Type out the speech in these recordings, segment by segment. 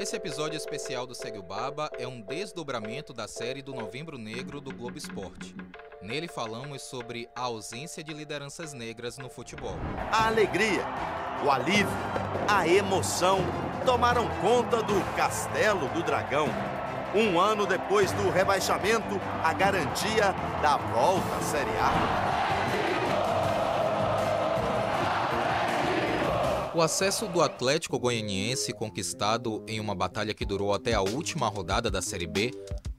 Esse episódio especial do Segue o Baba é um desdobramento da série do Novembro Negro do Globo Esporte. Nele falamos sobre a ausência de lideranças negras no futebol. A alegria, o alívio, a emoção tomaram conta do Castelo do Dragão. Um ano depois do rebaixamento, a garantia da volta à Série A. O acesso do Atlético Goianiense, conquistado em uma batalha que durou até a última rodada da Série B,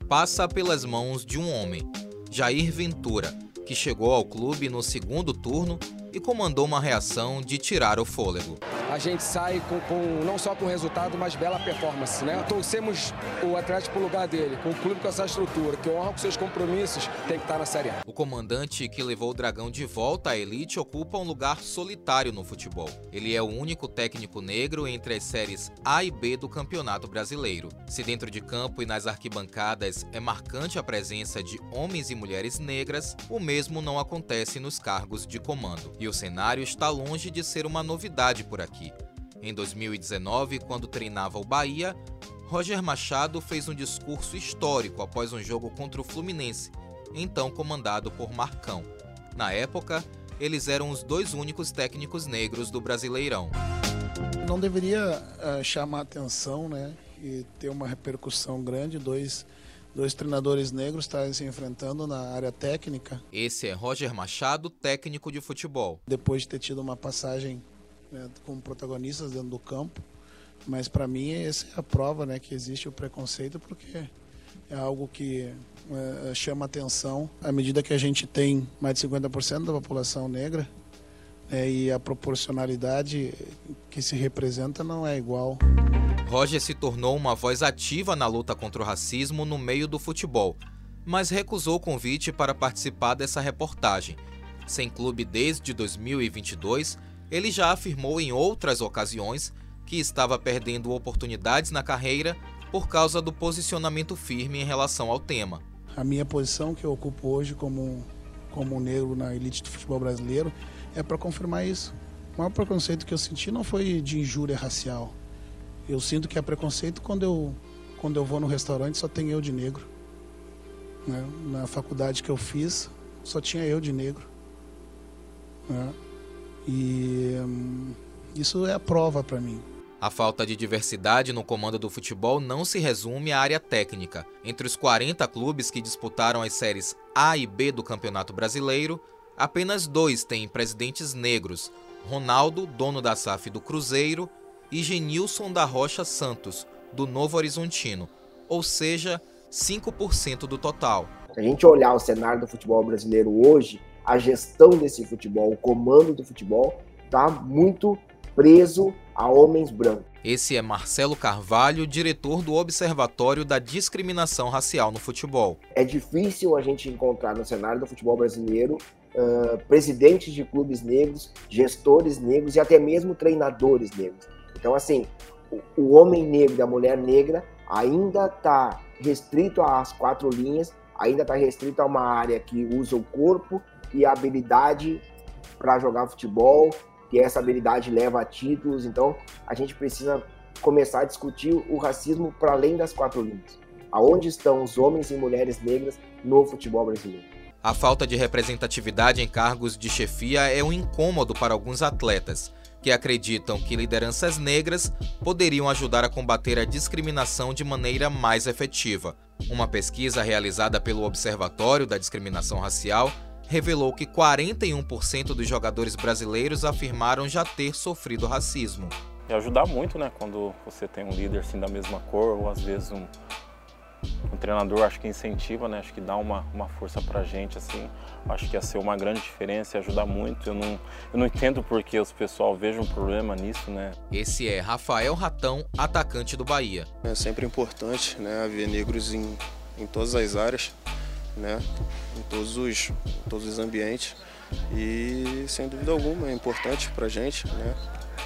passa pelas mãos de um homem, Jair Ventura, que chegou ao clube no segundo turno e comandou uma reação de tirar o fôlego. A gente sai com, com não só com resultado, mas bela performance. Né? Torcemos o Atlético para o lugar dele, com o clube com essa estrutura, que honra com seus compromissos, tem que estar na Série A. O comandante que levou o Dragão de volta à elite ocupa um lugar solitário no futebol. Ele é o único técnico negro entre as séries A e B do Campeonato Brasileiro. Se dentro de campo e nas arquibancadas é marcante a presença de homens e mulheres negras, o mesmo não acontece nos cargos de comando. E o cenário está longe de ser uma novidade por aqui. Em 2019, quando treinava o Bahia, Roger Machado fez um discurso histórico após um jogo contra o Fluminense, então comandado por Marcão. Na época, eles eram os dois únicos técnicos negros do Brasileirão. Não deveria uh, chamar atenção, né, e ter uma repercussão grande, dois dois treinadores negros estarem se enfrentando na área técnica. Esse é Roger Machado, técnico de futebol. Depois de ter tido uma passagem né, como protagonistas dentro do campo, mas para mim essa é a prova né, que existe o preconceito, porque é algo que é, chama atenção à medida que a gente tem mais de 50% da população negra é, e a proporcionalidade que se representa não é igual. Roger se tornou uma voz ativa na luta contra o racismo no meio do futebol, mas recusou o convite para participar dessa reportagem. Sem clube desde 2022, ele já afirmou em outras ocasiões que estava perdendo oportunidades na carreira por causa do posicionamento firme em relação ao tema. A minha posição que eu ocupo hoje como, como negro na elite do futebol brasileiro é para confirmar isso. O maior preconceito que eu senti não foi de injúria racial, eu sinto que é preconceito quando eu, quando eu vou no restaurante só tem eu de negro. Né? Na faculdade que eu fiz, só tinha eu de negro. Né? E hum, isso é a prova para mim. A falta de diversidade no comando do futebol não se resume à área técnica. Entre os 40 clubes que disputaram as séries A e B do Campeonato Brasileiro, apenas dois têm presidentes negros: Ronaldo, dono da SAF do Cruzeiro, e Genilson da Rocha Santos, do Novo Horizontino, ou seja, 5% do total. Se a gente olhar o cenário do futebol brasileiro hoje, a gestão desse futebol, o comando do futebol, está muito preso a homens brancos. Esse é Marcelo Carvalho, diretor do Observatório da Discriminação Racial no Futebol. É difícil a gente encontrar no cenário do futebol brasileiro uh, presidentes de clubes negros, gestores negros e até mesmo treinadores negros. Então, assim, o, homem negro a mulher negra ainda está restrito às quatro linhas, ainda está restrito a uma área que usa o corpo e a habilidade para jogar futebol, que essa habilidade leva a títulos. Então, a gente precisa começar a discutir o racismo para além das quatro linhas. Aonde estão os homens e mulheres negras no futebol brasileiro? A falta de representatividade em cargos de chefia é um incômodo para alguns atletas que acreditam que lideranças negras poderiam ajudar a combater a discriminação de maneira mais efetiva. Uma pesquisa realizada pelo Observatório da Discriminação Racial revelou que 41% dos jogadores brasileiros afirmaram já ter sofrido racismo. E ajudar muito, né, quando você tem um líder assim da mesma cor ou às vezes um, o treinador acho que incentiva, né? Acho que dá uma, uma força pra gente, assim. Acho que ia ser uma grande diferença e ajudar muito. Eu não, eu não entendo porque os pessoal vejam um problema nisso, né? Esse é Rafael Ratão, atacante do Bahia. É sempre importante, né? Haver negros em, em todas as áreas, né? Em todos os, em todos os ambientes. E, sem dúvida alguma, é importante pra gente, né?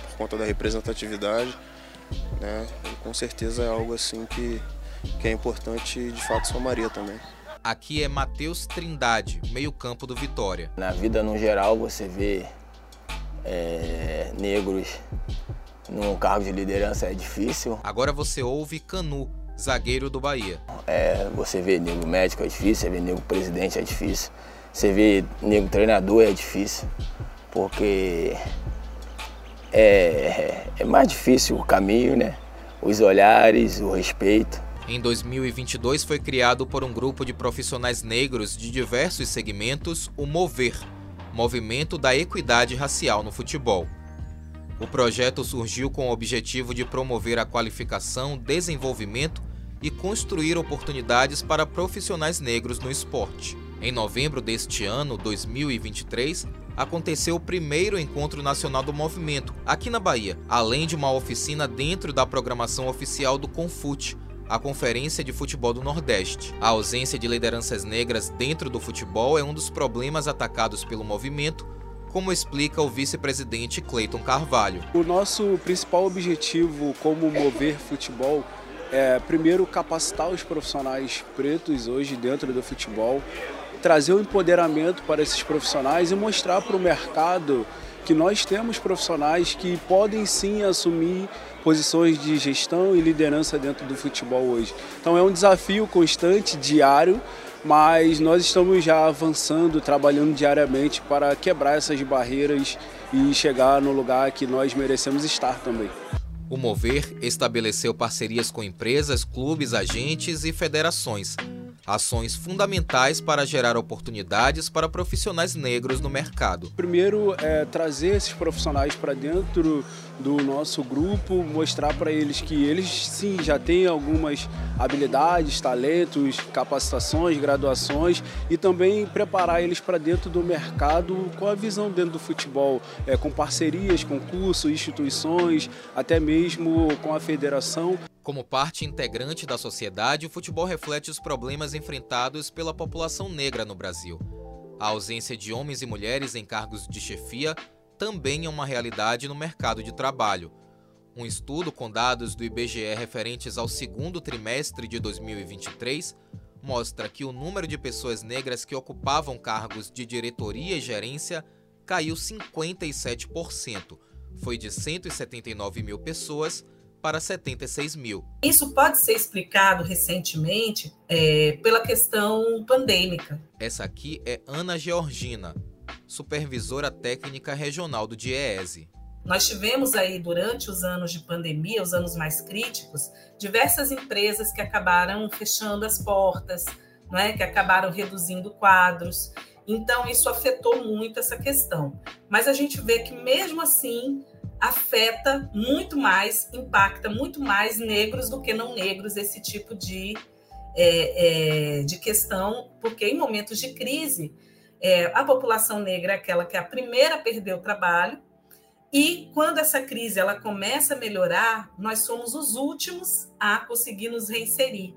Por conta da representatividade, né? E com certeza é algo assim que que é importante de fato somaria também. Aqui é Matheus Trindade, meio-campo do Vitória. Na vida no geral você vê é, negros num cargo de liderança é difícil. Agora você ouve Canu, zagueiro do Bahia. É, você vê nego médico é difícil, você vê nego presidente é difícil, você vê nego treinador é difícil, porque é, é mais difícil o caminho, né? Os olhares, o respeito. Em 2022 foi criado por um grupo de profissionais negros de diversos segmentos o Mover, Movimento da Equidade Racial no Futebol. O projeto surgiu com o objetivo de promover a qualificação, desenvolvimento e construir oportunidades para profissionais negros no esporte. Em novembro deste ano, 2023, aconteceu o primeiro encontro nacional do movimento, aqui na Bahia, além de uma oficina dentro da programação oficial do Confute, a Conferência de Futebol do Nordeste. A ausência de lideranças negras dentro do futebol é um dos problemas atacados pelo movimento, como explica o vice-presidente Cleiton Carvalho. O nosso principal objetivo como mover futebol é, primeiro, capacitar os profissionais pretos hoje dentro do futebol, trazer o empoderamento para esses profissionais e mostrar para o mercado que nós temos profissionais que podem sim assumir posições de gestão e liderança dentro do futebol hoje. Então é um desafio constante, diário, mas nós estamos já avançando, trabalhando diariamente para quebrar essas barreiras e chegar no lugar que nós merecemos estar também. O Mover estabeleceu parcerias com empresas, clubes, agentes e federações ações fundamentais para gerar oportunidades para profissionais negros no mercado. Primeiro, é trazer esses profissionais para dentro do nosso grupo, mostrar para eles que eles sim já têm algumas habilidades, talentos, capacitações, graduações e também preparar eles para dentro do mercado com a visão dentro do futebol, é, com parcerias, com cursos, instituições, até mesmo com a federação. Como parte integrante da sociedade, o futebol reflete os problemas enfrentados pela população negra no Brasil. A ausência de homens e mulheres em cargos de chefia também é uma realidade no mercado de trabalho. Um estudo com dados do IBGE referentes ao segundo trimestre de 2023 mostra que o número de pessoas negras que ocupavam cargos de diretoria e gerência caiu 57%. Foi de 179 mil pessoas para 76 mil. Isso pode ser explicado recentemente é, pela questão pandêmica. Essa aqui é Ana Georgina, supervisora técnica regional do DIEESE. Nós tivemos aí, durante os anos de pandemia, os anos mais críticos, diversas empresas que acabaram fechando as portas, é, que acabaram reduzindo quadros. Então, isso afetou muito essa questão. Mas a gente vê que, mesmo assim, afeta muito mais, impacta muito mais negros do que não negros esse tipo de, é, é, de questão, porque em momentos de crise, é, a população negra é aquela que é a primeira a perder o trabalho, e quando essa crise ela começa a melhorar, nós somos os últimos a conseguir nos reinserir.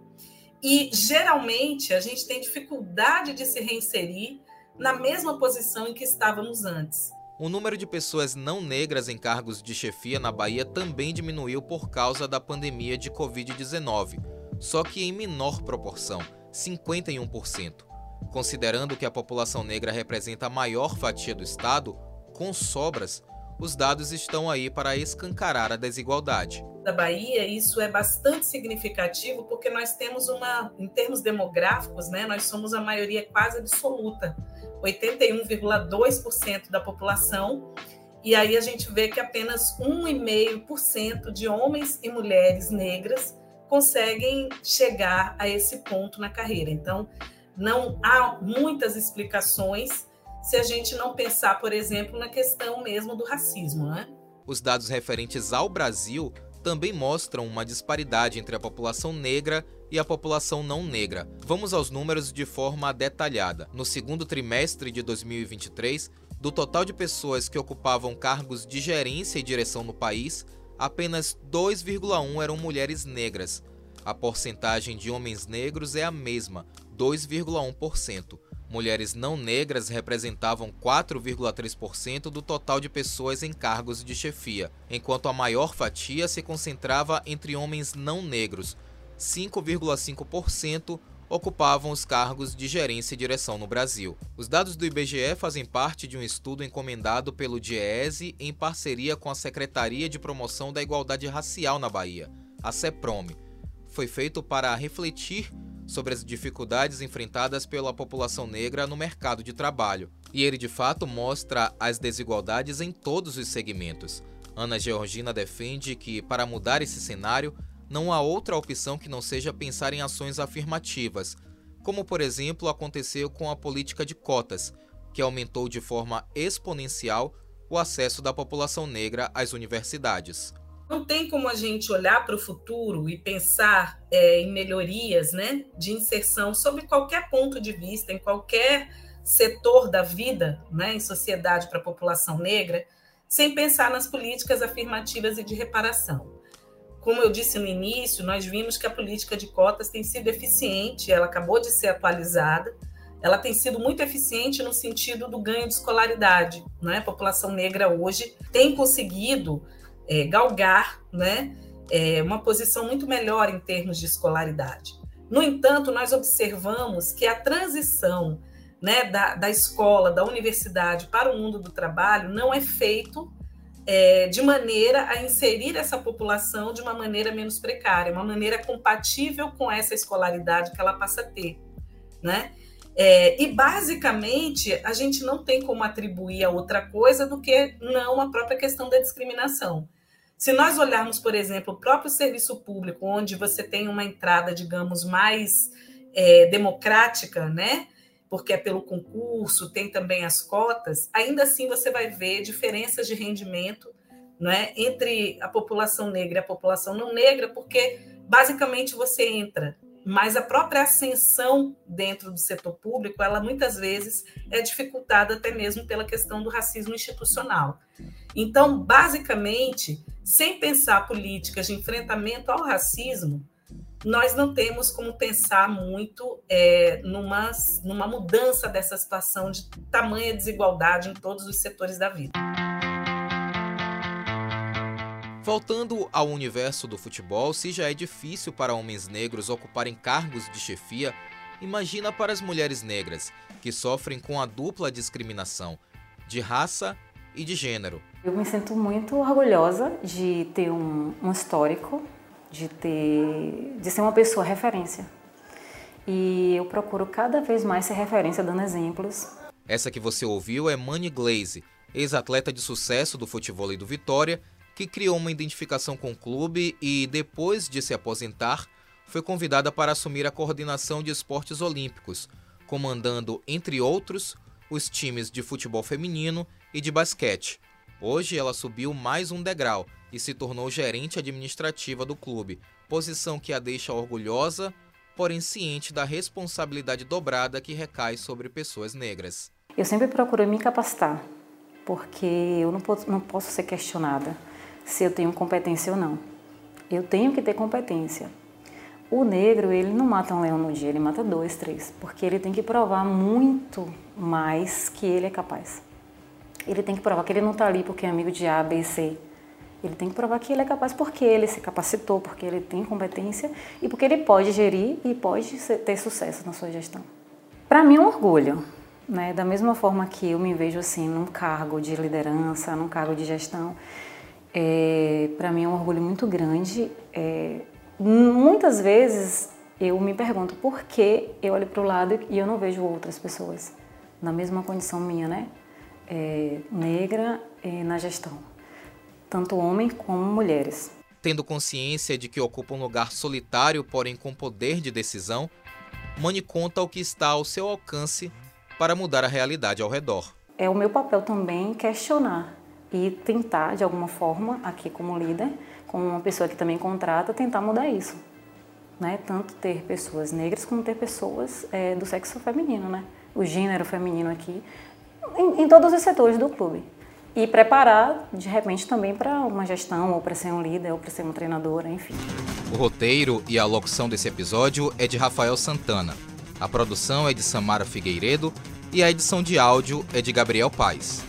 E geralmente a gente tem dificuldade de se reinserir na mesma posição em que estávamos antes. O número de pessoas não negras em cargos de chefia na Bahia também diminuiu por causa da pandemia de Covid-19, só que em menor proporção, 51%. Considerando que a população negra representa a maior fatia do Estado, com sobras, os dados estão aí para escancarar a desigualdade. Da Bahia, isso é bastante significativo porque nós temos uma, em termos demográficos, né, nós somos a maioria quase absoluta 81,2% da população, e aí a gente vê que apenas 1,5% de homens e mulheres negras conseguem chegar a esse ponto na carreira. Então, não há muitas explicações se a gente não pensar, por exemplo, na questão mesmo do racismo, né? Os dados referentes ao Brasil também mostram uma disparidade entre a população negra e a população não negra. Vamos aos números de forma detalhada. No segundo trimestre de 2023, do total de pessoas que ocupavam cargos de gerência e direção no país, apenas 2,1 eram mulheres negras. A porcentagem de homens negros é a mesma, 2,1%. Mulheres não negras representavam 4,3% do total de pessoas em cargos de chefia, enquanto a maior fatia se concentrava entre homens não negros, 5,5%, ocupavam os cargos de gerência e direção no Brasil. Os dados do IBGE fazem parte de um estudo encomendado pelo DIEESE em parceria com a Secretaria de Promoção da Igualdade Racial na Bahia, a CEPROME. Foi feito para refletir sobre as dificuldades enfrentadas pela população negra no mercado de trabalho. E ele de fato mostra as desigualdades em todos os segmentos. Ana Georgina defende que, para mudar esse cenário, não há outra opção que não seja pensar em ações afirmativas, como por exemplo aconteceu com a política de cotas, que aumentou de forma exponencial o acesso da população negra às universidades. Não tem como a gente olhar para o futuro e pensar é, em melhorias né, de inserção sobre qualquer ponto de vista, em qualquer setor da vida, né, em sociedade para a população negra, sem pensar nas políticas afirmativas e de reparação. Como eu disse no início, nós vimos que a política de cotas tem sido eficiente, ela acabou de ser atualizada, ela tem sido muito eficiente no sentido do ganho de escolaridade. Né? A população negra hoje tem conseguido é, galgar né, é, uma posição muito melhor em termos de escolaridade. No entanto, nós observamos que a transição né, da, da escola, da universidade para o mundo do trabalho não é feito é, de maneira a inserir essa população de uma maneira menos precária, uma maneira compatível com essa escolaridade que ela passa a ter, né? É, e basicamente a gente não tem como atribuir a outra coisa do que não a própria questão da discriminação. Se nós olharmos, por exemplo, o próprio serviço público, onde você tem uma entrada, digamos, mais é, democrática, né? porque é pelo concurso, tem também as cotas, ainda assim você vai ver diferenças de rendimento né, entre a população negra e a população não negra, porque basicamente você entra, mas a própria ascensão dentro do setor público, ela muitas vezes é dificultada até mesmo pela questão do racismo institucional. Então, basicamente, sem pensar políticas de enfrentamento ao racismo, nós não temos como pensar muito é, numa, numa mudança dessa situação de tamanha desigualdade em todos os setores da vida. Voltando ao universo do futebol, se já é difícil para homens negros ocuparem cargos de chefia, imagina para as mulheres negras, que sofrem com a dupla discriminação de raça e de gênero. Eu me sinto muito orgulhosa de ter um, um histórico de ter, de ser uma pessoa referência. E eu procuro cada vez mais ser referência dando exemplos. Essa que você ouviu é Mani Glaze, ex-atleta de sucesso do futebol e do Vitória, que criou uma identificação com o clube e depois de se aposentar, foi convidada para assumir a coordenação de esportes olímpicos, comandando, entre outros, os times de futebol feminino e de basquete. Hoje ela subiu mais um degrau e se tornou gerente administrativa do clube, posição que a deixa orgulhosa, porém ciente da responsabilidade dobrada que recai sobre pessoas negras. Eu sempre procuro me capacitar, porque eu não posso, não posso ser questionada se eu tenho competência ou não. Eu tenho que ter competência. O negro, ele não mata um leão no dia, ele mata dois, três, porque ele tem que provar muito mais que ele é capaz. Ele tem que provar que ele não está ali porque é amigo de A, B e C. Ele tem que provar que ele é capaz porque ele se capacitou, porque ele tem competência e porque ele pode gerir e pode ter sucesso na sua gestão. Para mim é um orgulho, né? Da mesma forma que eu me vejo assim num cargo de liderança, num cargo de gestão, é, para mim é um orgulho muito grande. É, muitas vezes eu me pergunto por que eu olho para o lado e eu não vejo outras pessoas na mesma condição minha, né? É, negra é, na gestão, tanto homens como mulheres. Tendo consciência de que ocupa um lugar solitário, porém com poder de decisão, Mani conta o que está ao seu alcance para mudar a realidade ao redor. É o meu papel também questionar e tentar, de alguma forma, aqui como líder, como uma pessoa que também contrata, tentar mudar isso. Né? Tanto ter pessoas negras como ter pessoas é, do sexo feminino, né? O gênero feminino aqui em, em todos os setores do clube. E preparar, de repente, também para uma gestão, ou para ser um líder, ou para ser uma treinadora, enfim. O roteiro e a locução desse episódio é de Rafael Santana. A produção é de Samara Figueiredo e a edição de áudio é de Gabriel Paes.